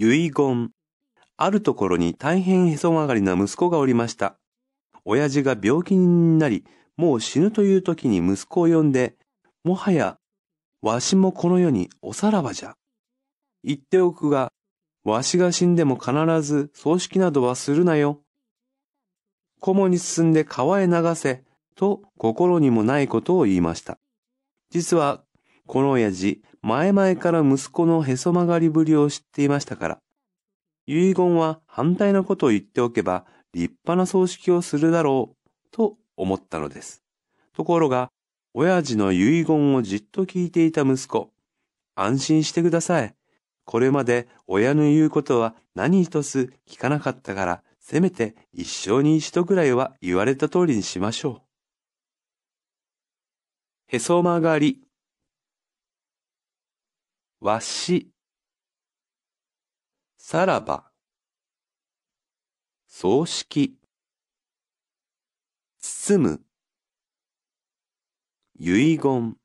遺言。あるところに大変へそ曲がりな息子がおりました。親父が病気になり、もう死ぬという時に息子を呼んで、もはや、わしもこの世におさらばじゃ。言っておくが、わしが死んでも必ず葬式などはするなよ。菰に進んで川へ流せ、と心にもないことを言いました。実は、この親父、前々から息子のへそ曲がりぶりを知っていましたから、遺言は反対のことを言っておけば立派な葬式をするだろう、と思ったのです。ところが、親父の遺言をじっと聞いていた息子、安心してください。これまで親の言うことは何一つ聞かなかったから、せめて一生に一度ぐらいは言われた通りにしましょう。へそ曲がり。わし。さらば。葬式。包む。遺言。